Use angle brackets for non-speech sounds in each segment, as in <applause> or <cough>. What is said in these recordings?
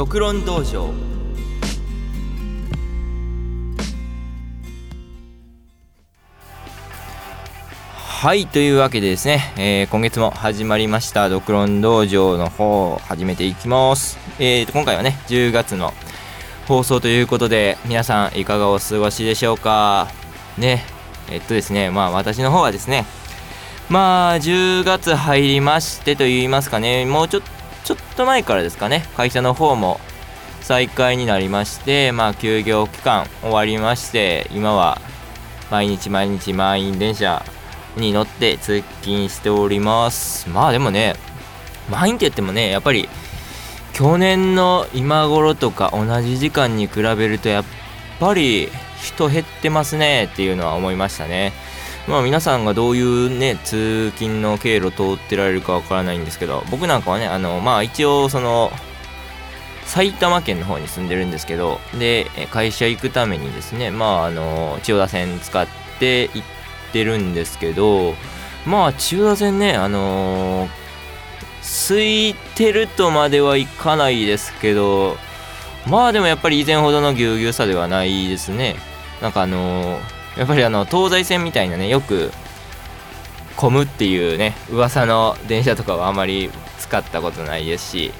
独論道場。はいというわけでですね、えー、今月も始まりました独論道場の方を始めていきます。えー今回はね10月の放送ということで皆さんいかがお過ごしでしょうか。ねえっとですねまあ私の方はですねまあ10月入りましてと言いますかねもうちょっとちょっと前からですかね。会社の方も再開になりましてまあ休業期間終わりまして今は毎日毎日満員電車に乗って通勤しております。まあでもね満員って言ってもねやっぱり去年の今頃とか同じ時間に比べるとやっぱり人減ってますねっていうのは思いましたね。まあ皆さんがどういうね通勤の経路通ってられるかわからないんですけど僕なんかはねあのまあ一応その埼玉県の方に住んでるんですけどで会社行くためにですねまああの千代田線使って行ってるんですけどまあ千代田線ねあの空いてるとまではいかないですけどまあでもやっぱり以前ほどのぎゅうぎゅうさではないですね。なんかあのー、やっぱりあの東西線みたいなねよく混むっていうね噂の電車とかはあまり使ったことないですし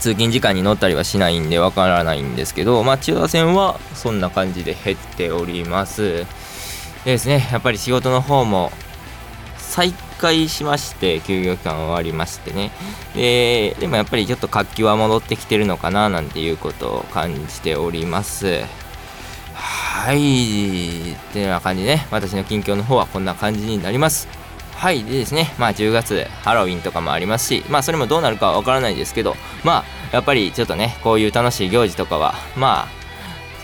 通勤時間に乗ったりはしないんでわからないんですけどまあ千代線はそんな感じで減っております。でですねやっぱり仕事の方も再開しまして休業期間終わりましてね。ででもやっぱりちょっと活気は戻ってきてるのかななんていうことを感じております。はい。っていうような感じでね。私の近況の方はこんな感じになります。はい。でですね。まあ10月ハロウィンとかもありますしまあそれもどうなるかはわからないですけどまあやっぱりちょっとねこういう楽しい行事とかはまあ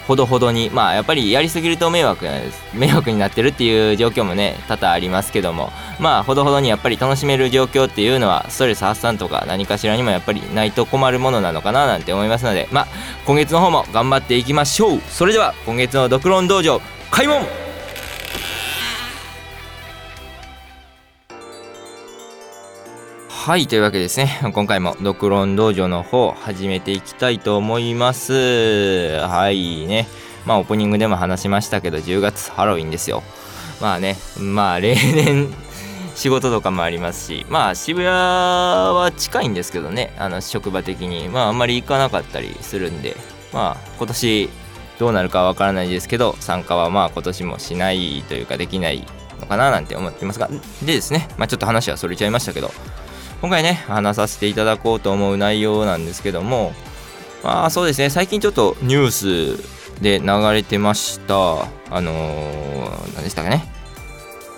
ほどほどにまあやっぱりやりすぎると迷惑です。迷惑になってるっていう状況もね多々ありますけども。まあほどほどにやっぱり楽しめる状況っていうのはストレス発散とか何かしらにもやっぱりないと困るものなのかななんて思いますので。まあ今月の方も頑張っていきましょう。それでは今月の独論道場開門はいというわけですね。<laughs> 今回も独論道場の方始めていきたいと思います。はいね。まあオープニングでも話しましたけど10月ハロウィンですよ。まあねまあ例年 <laughs> 仕事とかもありますしまあ渋谷は近いんですけどね。あの職場的に。まああんまり行かなかったりするんで。まあ今年どうなるかわからないですけど参加はまあ今年もしないというかできないのかななんて思ってますが。でですね。まあちょっと話はそれちゃいましたけど。今回ね話させていただこうと思う内容なんですけどもまあそうですね最近ちょっとニュースで流れてました。あのー、何でしたかね。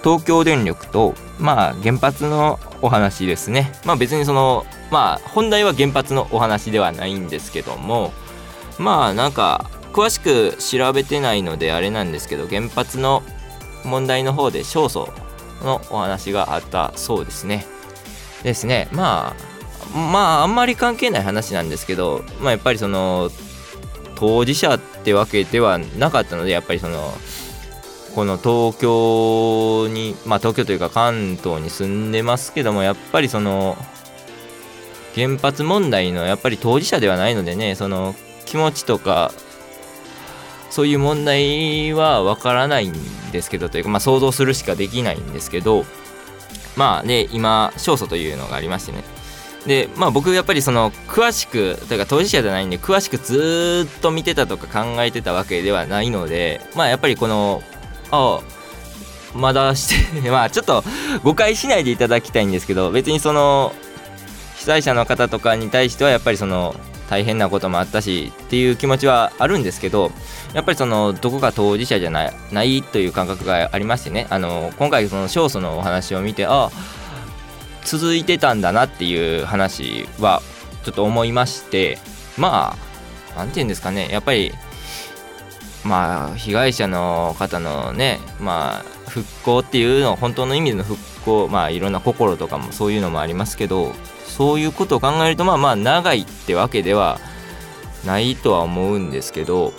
東京電力とまあ原発のお話ですね。まあ別にそのまあ本題は原発のお話ではないんですけどもまあなんか詳しく調べてないのであれなんですけど原発の問題の方で勝訴のお話があったそうですね。ですね。まあまああんまり関係ない話なんですけど、まあ、やっぱりその当事者ってわけではなかったのでやっぱりそのこの東京にまあ東京というか関東に住んでますけどもやっぱりその原発問題のやっぱり当事者ではないのでねその気持ちとかそういう問題はわからないんですけどというかまあ想像するしかできないんですけどまあで今勝訴というのがありましてね。でまあ僕やっぱりその詳しくというか当事者じゃないんで詳しくずっと見てたとか考えてたわけではないのでまあやっぱりこのああまだして <laughs> まあちょっと誤解しないでいただきたいんですけど別にその被災者の方とかに対してはやっぱりその大変なこともあったしっていう気持ちはあるんですけどやっぱりそのどこか当事者じゃないないという感覚がありましてね。あの今回その勝訴のお話を見てあ続いてたんだなっていう話はちょっと思いまして。まあ何て言うんですかね。やっぱりまあ被害者の方のねまあ復興っていうの本当の意味での復興まあいろんな心とかもそういうのもありますけどそういうことを考えるとまあまあ長いってわけではないとは思うんですけど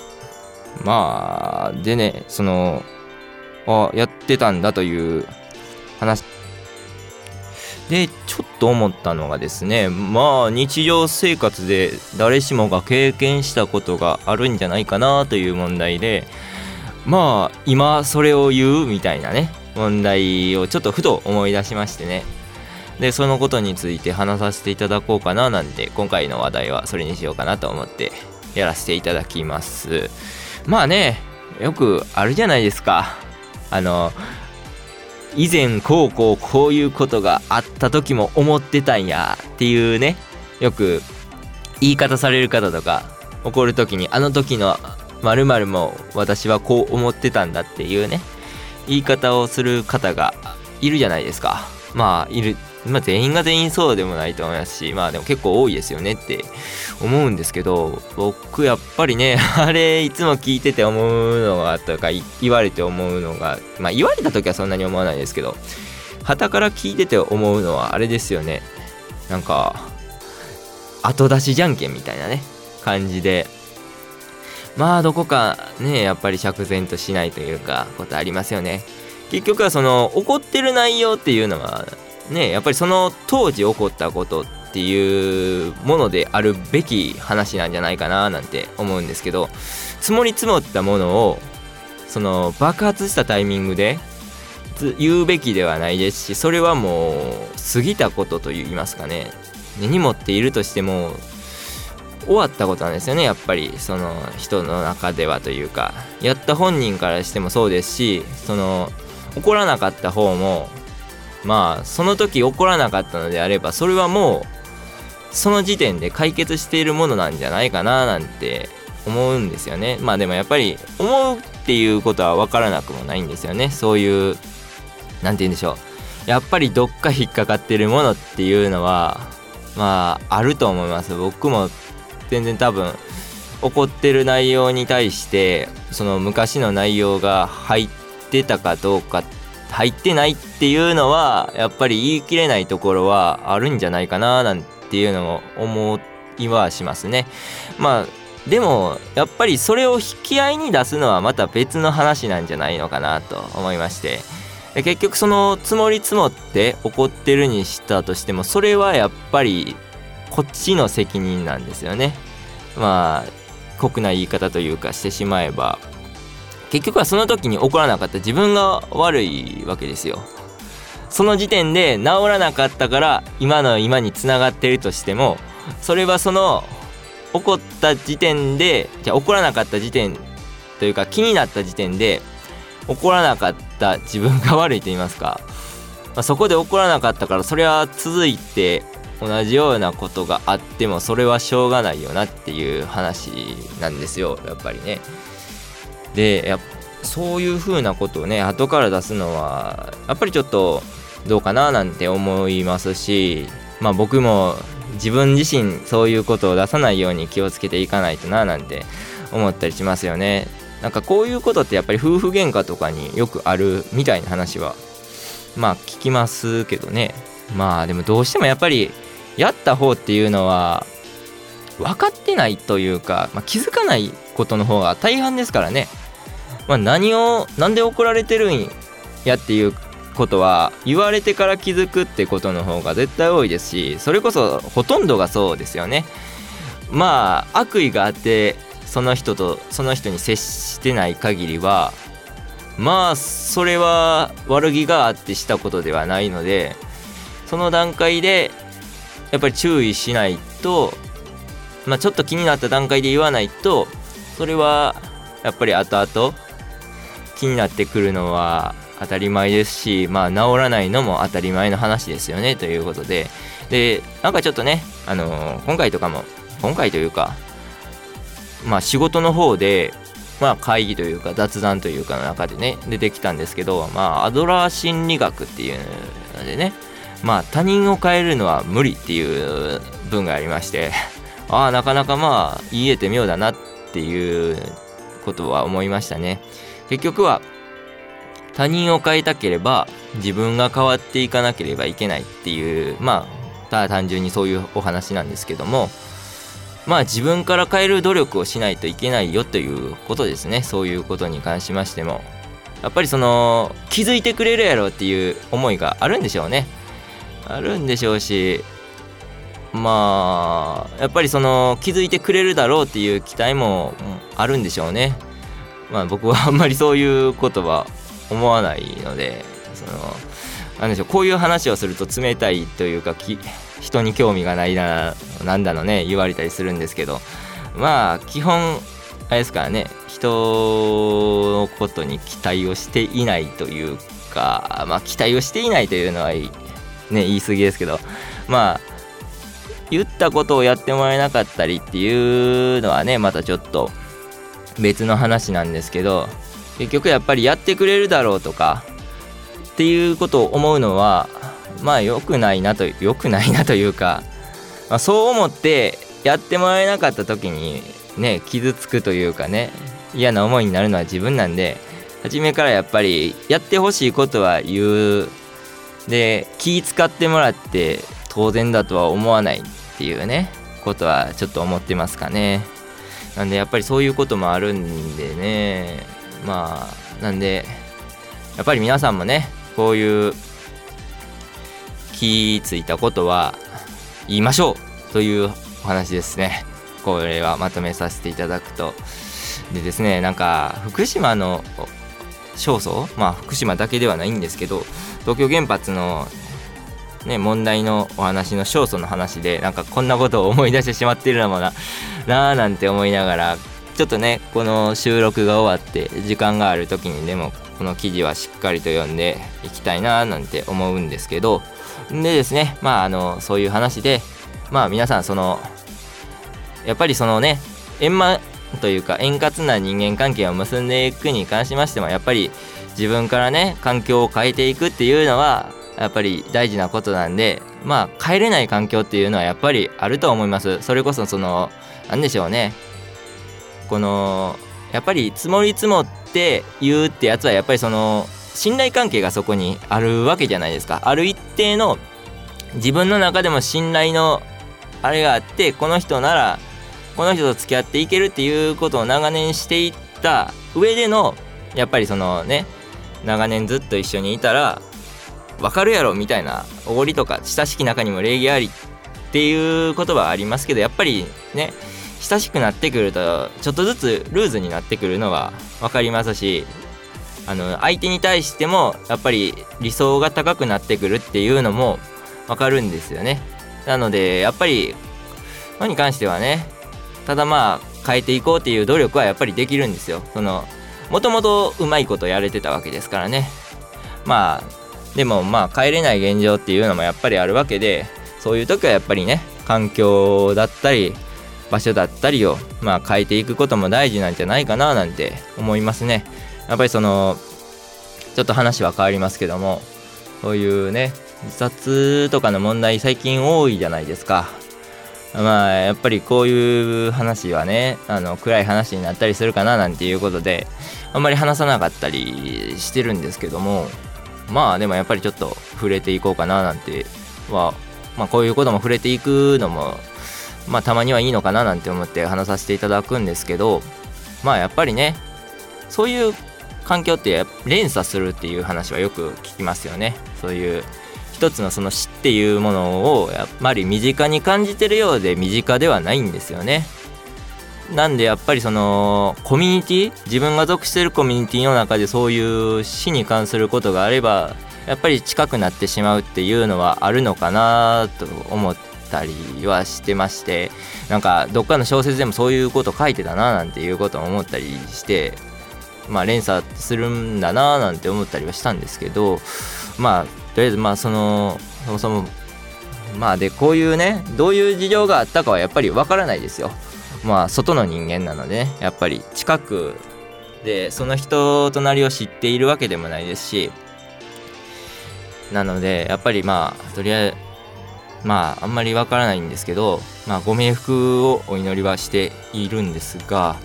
まあでねそのあやってたんだという話。でちょっと思ったのがですねまあ日常生活で誰しもが経験したことがあるんじゃないかなという問題でまあ今それを言うみたいなね問題をちょっとふと思い出しましてね。でそのことについて話させていただこうかななんて今回の話題はそれにしようかなと思ってやらせていただきます。まあねよくあるじゃないですか。あの以前こうこうこういうことがあった時も思ってたんやっていうねよく言い方される方とか怒る時にあの時の〇〇も私はこう思ってたんだっていうね言い方をする方がいるじゃないですか。まあいるまあ、全員が全員そうでもないと思いますしまあでも結構多いですよねって思うんですけど僕やっぱりね <laughs> あれいつも聞いてて思うのがとか言われて思うのがまあ言われた時はそんなに思わないですけど旗から聞いてて思うのはあれですよね。なんか後出しじゃんけんみたいなね感じで。まあどこかねやっぱり釈然としないというかことありますよね。結局はその怒ってる内容っていうのはねやっぱりその当時起こったことっていうものであるべき話なんじゃないかななんて思うんですけど積もり積もったものをその爆発したタイミングで言うべきではないですしそれはもう過ぎたことといいますかね。根に持っているとしても終わったことなんですよねやっぱりその人の中ではというか。やった本人からしてもそうですしその怒らなかった方もまあその時起こらなかったのであればそれはもうその時点で解決しているものなんじゃないかななんて思うんですよね。まあでもやっぱり思うっていうことは分からなくもないんですよね。そういう何て言うんでしょう。やっぱりどっか引っかかってるものっていうのはまああると思います。僕も全然多分怒ってる内容に対してその昔の内容が入ってたかどうかって入ってないっていうのはやっぱり言い切れないところはあるんじゃないかななんていうのも思いはしますね。まあでもやっぱりそれを引き合いに出すのはまた別の話なんじゃないのかなと思いまして結局その積もり積もって怒ってるにしたとしてもそれはやっぱりこっちの責任なんですよね。まあ酷な言い方というかしてしまえば結局はその時に起こらなかった。自分が悪いわけですよ。その時点で治らなかったから今の今につながってるとしてもそれはその起こった時点でじゃあ起こらなかった時点というか気になった時点で起こらなかった自分が悪いと言いますか、まあ、そこで起こらなかったからそれは続いて同じようなことがあってもそれはしょうがないよなっていう話なんですよやっぱりね。でやそういうふうなことをね後から出すのはやっぱりちょっとどうかななんて思いますしまあ僕も自分自身そういうことを出さないように気をつけていかないとななんて思ったりしますよね。なんかこういうことってやっぱり夫婦喧嘩とかによくあるみたいな話はまあ聞きますけどね。まあでもどうしてもやっぱりやった方っていうのは分かってないというか、まあ、気づかないことの方が大半ですからね。まあ、何を何で怒られてるんやっていうことは言われてから気づくってことの方が絶対多いですしそれこそほとんどがそうですよね。まあ悪意があってその人とその人に接してない限りはまあそれは悪気があってしたことではないのでその段階でやっぱり注意しないとまあちょっと気になった段階で言わないとそれはやっぱり後々気になってくるのは当たり前ですしまあ治らないのも当たり前の話ですよねということででなんかちょっとねあのー、今回とかも今回というかまあ仕事の方でまあ会議というか雑談というかの中でね出てきたんですけどまあアドラー心理学っていうのでねまあ他人を変えるのは無理っていう文がありまして <laughs> ああなかなかまあ言えて妙だなっていうことは思いましたね。結局は他人を変えたければ自分が変わっていかなければいけないっていうまあただ単純にそういうお話なんですけどもまあ自分から変える努力をしないといけないよということですね。そういうことに関しましても。やっぱりその気づいてくれるやろっていう思いがあるんでしょうね。あるんでしょうしまあやっぱりその気づいてくれるだろうっていう期待もあるんでしょうね。まあ僕はあんまりそういうことは思わないのでそのなんでしょうこういう話をすると冷たいというか人に興味がないななんだのね言われたりするんですけどまあ基本あれですからね人のことに期待をしていないというかまあ期待をしていないというのはね言い過ぎですけどまあ言ったことをやってもらえなかったりっていうのはねまたちょっと別の話なんですけど結局やっぱりやってくれるだろうとかっていうことを思うのはまあ良くないなと良くないなというか、まあ、そう思ってやってもらえなかった時にね傷つくというかね嫌な思いになるのは自分なんで初めからやっぱりやってほしいことは言う。で気使ってもらって当然だとは思わないっていうねことはちょっと思ってますかね。なんでやっぱりそういうこともあるんでね。まあなんでやっぱり皆さんもねこういう気ついたことは言いましょうというお話ですね。これはまとめさせていただくと。でですねなんか福島の勝訴まあ福島だけではないんですけど東京原発のね、問題のお話の勝訴の話でなんかこんなことを思い出してしまってるのもななあなんて思いながらちょっとねこの収録が終わって時間がある時にでもこの記事はしっかりと読んでいきたいななんて思うんですけどでですねまああのそういう話でまあ皆さんそのやっぱりそのね円満というか円滑な人間関係を結んでいくに関しましてもやっぱり自分からね環境を変えていくっていうのはやっぱり大事なことなんでまあ帰れない環境っていうのはやっぱりあると思います。それこそその何でしょうね。このやっぱり積もり積もって言うってやつはやっぱりその信頼関係がそこにあるわけじゃないですか。ある一定の自分の中でも信頼のあれがあってこの人ならこの人と付き合っていけるっていうことを長年していった上でのやっぱりそのね長年ずっと一緒にいたら分かるやろみたいなおごりとか親しき中にも礼儀ありっていう言葉はありますけどやっぱりね親しくなってくるとちょっとずつルーズになってくるのは分かりますしあの相手に対してもやっぱり理想が高くなってくるっていうのも分かるんですよね。なのでやっぱりのに関してはねただまあ変えていこうっていう努力はやっぱりできるんですよ。そのもともとうまいことやれてたわけですからね。まあでもまあ帰れない現状っていうのもやっぱりあるわけでそういう時はやっぱりね環境だったり場所だったりをまあ変えていくことも大事なんじゃないかななんて思いますね。やっぱりそのちょっと話は変わりますけどもそういうね自殺とかの問題最近多いじゃないですか。まあやっぱりこういう話はねあの暗い話になったりするかななんていうことであんまり話さなかったりしてるんですけどもまあでもやっぱりちょっと触れていこうかななんては、まあ、こういうことも触れていくのもまあたまにはいいのかななんて思って話させていただくんですけどまあやっぱりねそういう環境って連鎖するっていう話はよく聞きますよね。そういう一つのその死っていうものをやっぱり身近に感じてるようで身近ではないんですよね。なんでやっぱりそのコミュニティ自分が属してるコミュニティの中でそういう死に関することがあればやっぱり近くなってしまうっていうのはあるのかなと思ったりはしてましてなんかどっかの小説でもそういうこと書いてたななんていうことを思ったりしてまあ連鎖するんだななんて思ったりはしたんですけどまあとりあえずまあそのそもそもまあでこういうねどういう事情があったかはやっぱりわからないですよ。まあ外の人間なのでねやっぱり近くでその人となりを知っているわけでもないですしなのでやっぱりまあとりあえずまああんまりわからないんですけどまあご冥福をお祈りはしているんですが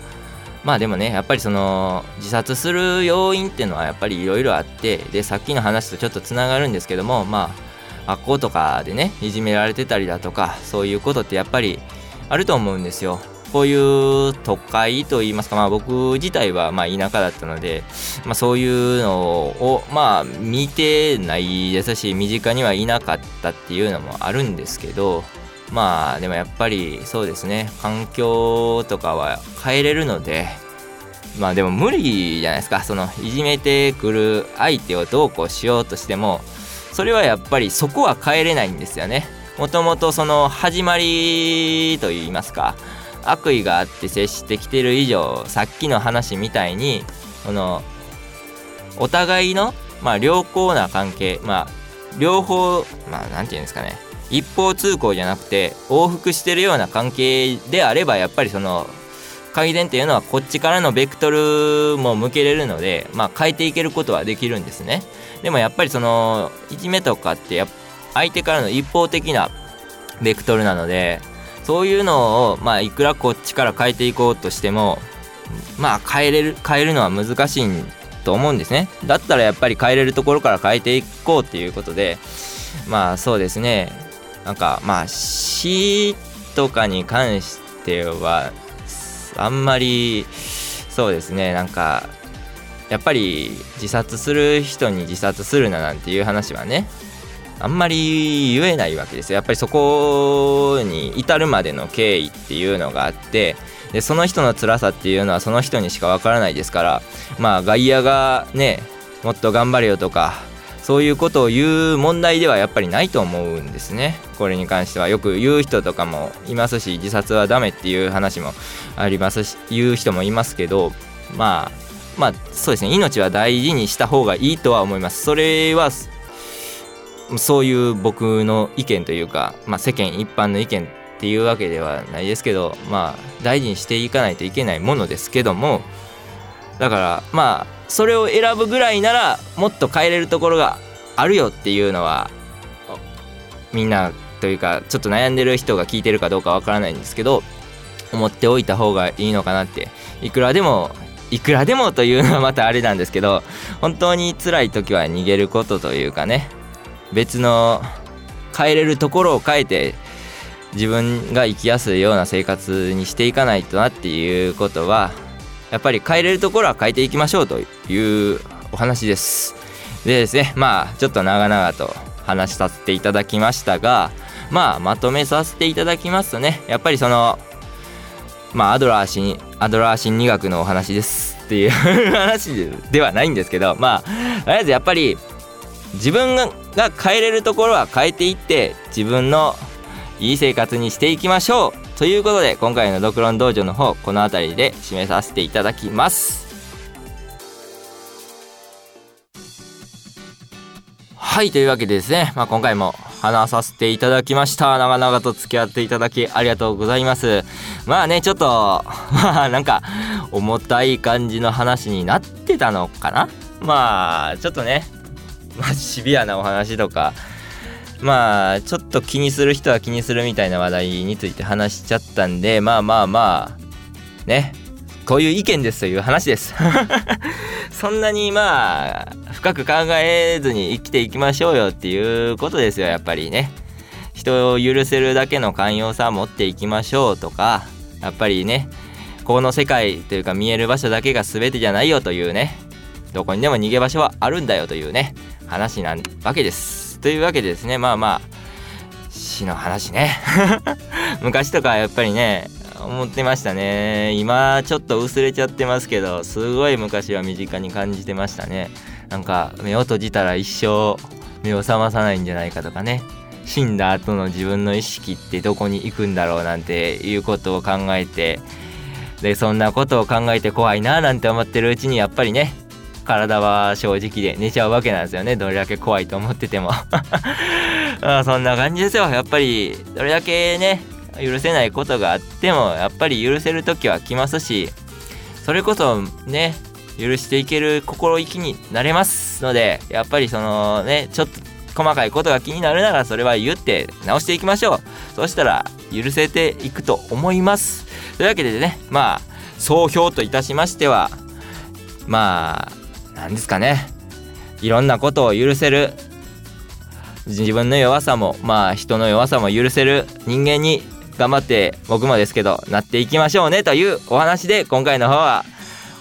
まあでもねやっぱりその自殺する要因っていうのはやっぱりいろいろあってでさっきの話とちょっとつながるんですけどもまあ学校とかでねいじめられてたりだとかそういうことってやっぱりあると思うんですよ。こういう都会といいますか、まあ、僕自体はまあ田舎だったので、まあ、そういうのをまあ見てないですし身近にはいなかったっていうのもあるんですけどまあでもやっぱりそうですね環境とかは変えれるのでまあでも無理じゃないですか。そのいじめてくる相手をどうこうしようとしてもそれはやっぱりそこは変えれないんですよね。もともとその始まりといいますか悪意があって接してきてる以上さっきの話みたいにこのお互いのまあ良好な関係まあ両方まあ何て言うんですかね。一方通行じゃなくて往復してるような関係であればやっぱりその改善っていうのはこっちからのベクトルも向けれるので、まあ、変えていけることはできるんですね。でもやっぱりそのいじめとかってや相手からの一方的なベクトルなのでそういうのを、まあ、いくらこっちから変えていこうとしてもまあ変えれる変えるのは難しいと思うんですね。だったらやっぱり変えれるところから変えていこうっていうことでまあそうですね。なんかまあ死とかに関してはあんまりそうですね。なんかやっぱり自殺する人に自殺するななんていう話はねあんまり言えないわけですよ。やっぱりそこに至るまでの経緯っていうのがあってでその人の辛さっていうのはその人にしかわからないですからまあ外野がねもっと頑張れよとかそういうことを言う問題ではやっぱりないと思うんですね。これに関しては。よく言う人とかもいますし自殺はダメっていう話もありますし言う人もいますけどまあまあそうですね。命は大事にした方がいいとは思います。それはそういう僕の意見というか、まあ、世間一般の意見っていうわけではないですけどまあ大事にしていかないといけないものですけどもだからまあそれを選ぶぐらいならもっと変えれるところがあるよっていうのはみんなというかちょっと悩んでる人が聞いてるかどうかわからないんですけど思っておいた方がいいのかなって。いくらでもいくらでもというのはまたあれなんですけど本当に辛い時は逃げることというかね。別の変えれるところを変えて自分が生きやすいような生活にしていかないとなっていうことはやっぱり変えれるところは変えていきましょうというお話です。でですねまあちょっと長々と話させていただきましたがまあまとめさせていただきますとねやっぱりそのまあアドラー心アドラー心理学のお話ですっていう <laughs> 話ではないんですけどまあとりあえずやっぱり自分がが変えれるところは変えていって自分のいい生活にしていきましょうということで今回のドクロン道場の方この辺りで締めさせていただきます。はいというわけでですね、まあ、今回も話させていただきました。長々と付き合っていただきありがとうございます。まあねちょっとまあなんか重たい感じの話になってたのかな。まあちょっとねまあシビアなお話とかまあちょっと気にする人は気にするみたいな話題について話しちゃったんでまあまあまあねこういう意見ですという話です。<laughs> そんなにまあ深く考えずに生きていきましょうよっていうことですよやっぱりね。人を許せるだけの寛容さを持っていきましょうとかやっぱりねこの世界というか見える場所だけが全てじゃないよというねどこにでも逃げ場所はあるんだよというね話なわけです。というわけでですねまあまあ死の話ね。<laughs> 昔とかやっぱりね思ってましたね。今ちょっと薄れちゃってますけどすごい昔は身近に感じてましたね。なんか目を閉じたら一生目を覚まさないんじゃないかとかね。死んだ後の自分の意識ってどこに行くんだろうなんていうことを考えて。でそんなことを考えて怖いななんて思ってるうちにやっぱりね体は正直で寝ちゃうわけなんですよね。どれだけ怖いと思ってても。<laughs> あそんな感じですよ。やっぱりどれだけね許せないことがあってもやっぱり許せる時は来ますしそれこそね許していける心意気になれますのでやっぱりそのねちょっと細かいことが気になるならそれは言って直していきましょう。そしたら許せていくと思います。というわけでねまあ総評といたしましてはまあ何ですかね。いろんなことを許せる。自分の弱さもまあ人の弱さも許せる。人間に頑張って僕もですけどなっていきましょうね。というお話で今回の方は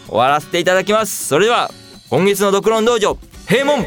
終わらせていただきます。それでは今月のドクロン道場閉門